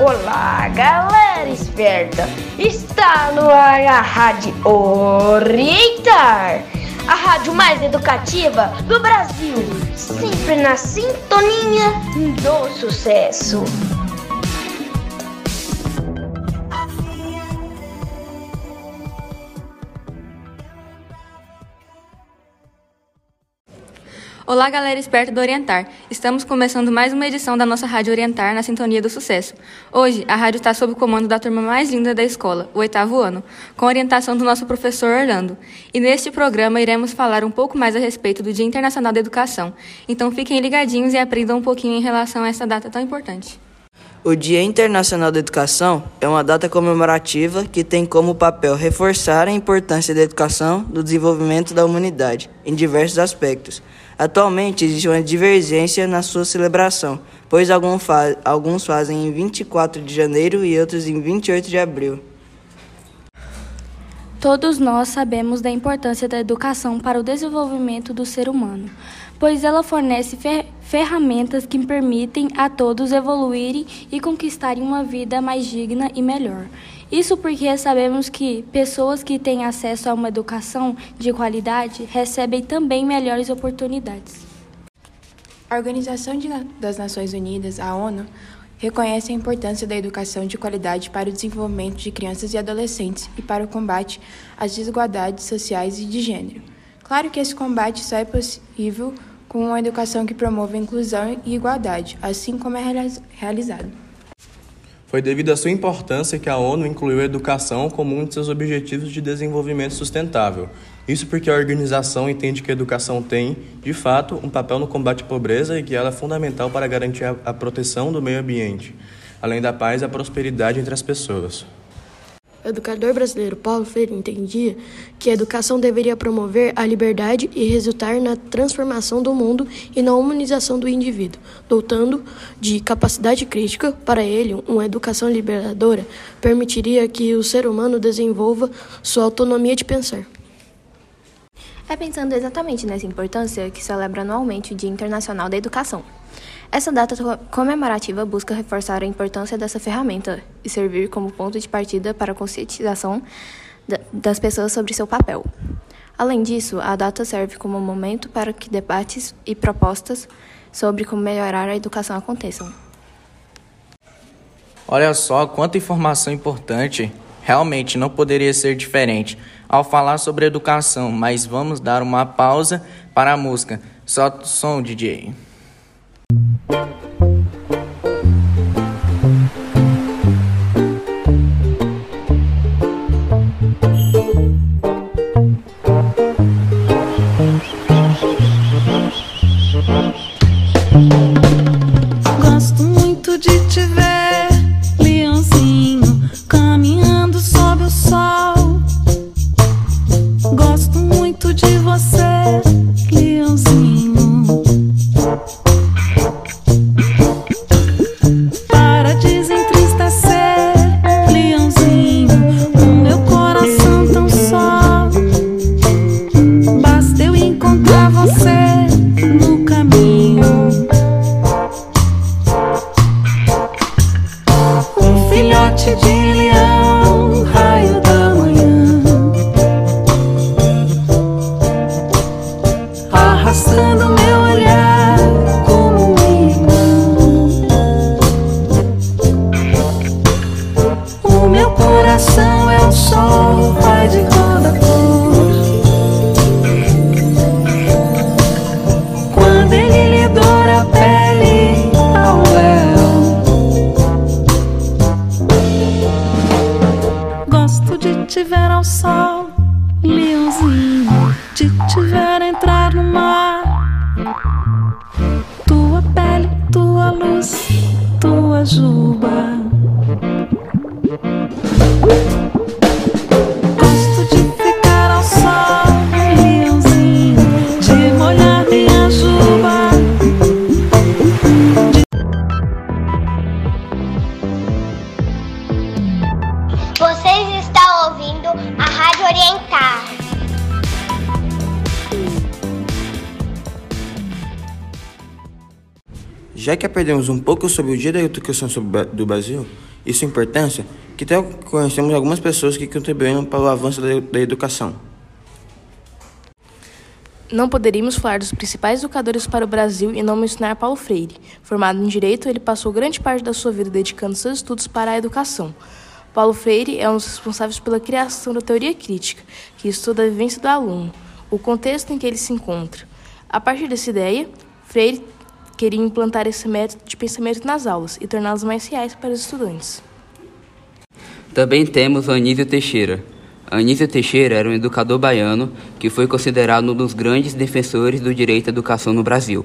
Olá, galera esperta! Está no ar a Rádio Orientar, a rádio mais educativa do Brasil, sempre na sintonia do sucesso. Olá, galera esperta do Orientar. Estamos começando mais uma edição da nossa Rádio Orientar na Sintonia do Sucesso. Hoje, a rádio está sob o comando da turma mais linda da escola, o oitavo ano, com orientação do nosso professor Orlando. E neste programa iremos falar um pouco mais a respeito do Dia Internacional da Educação. Então fiquem ligadinhos e aprendam um pouquinho em relação a essa data tão importante. O Dia Internacional da Educação é uma data comemorativa que tem como papel reforçar a importância da educação no desenvolvimento da humanidade, em diversos aspectos. Atualmente existe uma divergência na sua celebração, pois alguns fazem em 24 de janeiro e outros em 28 de abril. Todos nós sabemos da importância da educação para o desenvolvimento do ser humano, pois ela fornece fer ferramentas que permitem a todos evoluírem e conquistarem uma vida mais digna e melhor. Isso porque sabemos que pessoas que têm acesso a uma educação de qualidade recebem também melhores oportunidades. A Organização das Nações Unidas, a ONU, reconhece a importância da educação de qualidade para o desenvolvimento de crianças e adolescentes e para o combate às desigualdades sociais e de gênero. Claro que esse combate só é possível com uma educação que promova inclusão e igualdade, assim como é realizado. Foi devido à sua importância que a ONU incluiu a educação como um de seus objetivos de desenvolvimento sustentável. Isso porque a organização entende que a educação tem, de fato, um papel no combate à pobreza e que ela é fundamental para garantir a proteção do meio ambiente, além da paz e a prosperidade entre as pessoas. O educador brasileiro Paulo Freire entendia que a educação deveria promover a liberdade e resultar na transformação do mundo e na humanização do indivíduo, dotando de capacidade crítica. Para ele, uma educação liberadora permitiria que o ser humano desenvolva sua autonomia de pensar. É pensando exatamente nessa importância que celebra anualmente o Dia Internacional da Educação. Essa data comemorativa busca reforçar a importância dessa ferramenta e servir como ponto de partida para a conscientização das pessoas sobre seu papel. Além disso, a data serve como momento para que debates e propostas sobre como melhorar a educação aconteçam. Olha só quanta informação importante. Realmente não poderia ser diferente ao falar sobre educação, mas vamos dar uma pausa para a música. O som, DJ. tiver ao sol, leãozinho, te tiver entrar no mar. Tua pele, tua luz, tua juba. Já que aprendemos um pouco sobre o Dia da Educação do Brasil, e sua importância, que até conhecemos algumas pessoas que contribuíram para o avanço da educação. Não poderíamos falar dos principais educadores para o Brasil e não mencionar Paulo Freire. Formado em Direito, ele passou grande parte da sua vida dedicando seus estudos para a educação. Paulo Freire é um dos responsáveis pela criação da teoria crítica, que estuda a vivência do aluno, o contexto em que ele se encontra. A partir dessa ideia, Freire queria implantar esse método de pensamento nas aulas e torná-las mais reais para os estudantes. Também temos Anísio Teixeira, Anísio Teixeira era um educador baiano que foi considerado um dos grandes defensores do direito à educação no Brasil.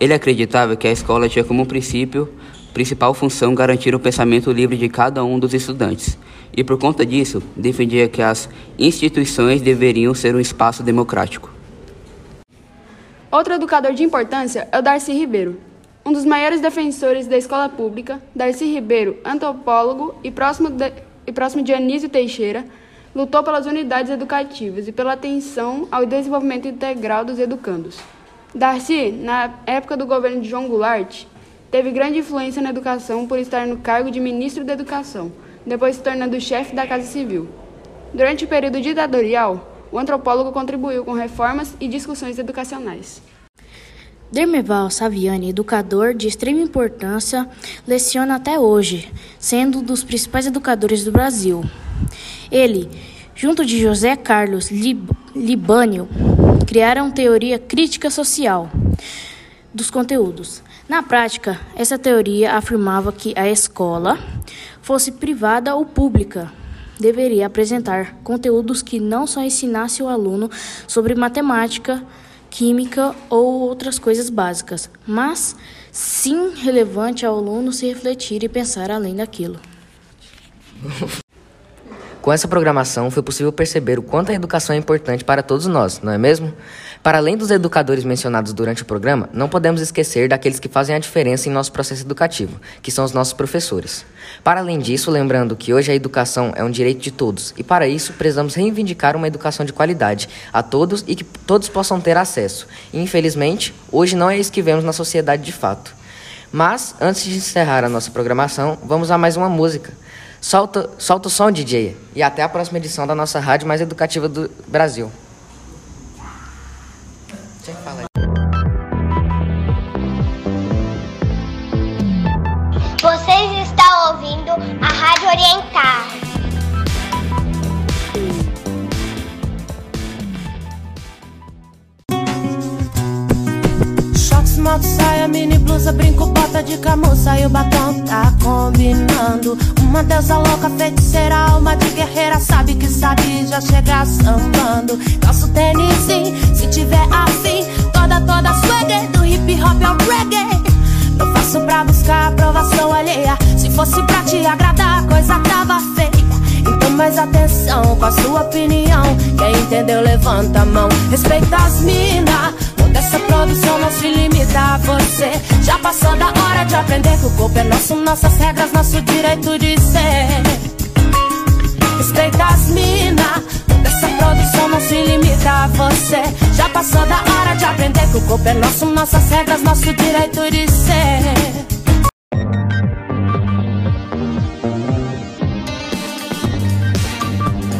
Ele acreditava que a escola tinha como princípio, principal função garantir o pensamento livre de cada um dos estudantes. E por conta disso, defendia que as instituições deveriam ser um espaço democrático. Outro educador de importância é o Darcy Ribeiro. Um dos maiores defensores da escola pública, Darcy Ribeiro, antropólogo e próximo de, e próximo de Anísio Teixeira, lutou pelas unidades educativas e pela atenção ao desenvolvimento integral dos educandos. Darcy, na época do governo de João Goulart, teve grande influência na educação por estar no cargo de ministro da Educação, depois se tornando chefe da Casa Civil. Durante o período ditatorial, o antropólogo contribuiu com reformas e discussões educacionais. Dermeval Saviani, educador de extrema importância, leciona até hoje, sendo um dos principais educadores do Brasil. Ele, junto de José Carlos Lib Libânio, criaram teoria crítica social dos conteúdos. Na prática, essa teoria afirmava que a escola, fosse privada ou pública, deveria apresentar conteúdos que não só ensinasse o aluno sobre matemática, química ou outras coisas básicas, mas sim relevante ao aluno se refletir e pensar além daquilo. Com essa programação, foi possível perceber o quanto a educação é importante para todos nós, não é mesmo? Para além dos educadores mencionados durante o programa, não podemos esquecer daqueles que fazem a diferença em nosso processo educativo, que são os nossos professores. Para além disso, lembrando que hoje a educação é um direito de todos, e para isso precisamos reivindicar uma educação de qualidade a todos e que todos possam ter acesso. E, infelizmente, hoje não é isso que vemos na sociedade de fato. Mas, antes de encerrar a nossa programação, vamos a mais uma música. Solta, solta o som, DJ. E até a próxima edição da nossa rádio mais educativa do Brasil. Orientar. moto, saia, mini blusa, brinco, bota de camuça e o batom tá combinando. Uma deusa louca, feiticeira, alma de guerreira, sabe que sabe já chegar sambando. Calço tênis, se tiver afim, toda, toda swagger, do hip hop ao reggae. Eu faço pra buscar aprovação alheia. Se fosse pra te agradar, coisa tava. Então mais atenção com a sua opinião. Quem entendeu, levanta a mão. Respeita as minas. Essa produção não se limita a você Já passou da hora de aprender que o corpo é nosso Nossas regras, nosso direito de ser Respeita as mina Essa produção não se limita a você Já passou da hora de aprender que o corpo é nosso Nossas regras, nosso direito de ser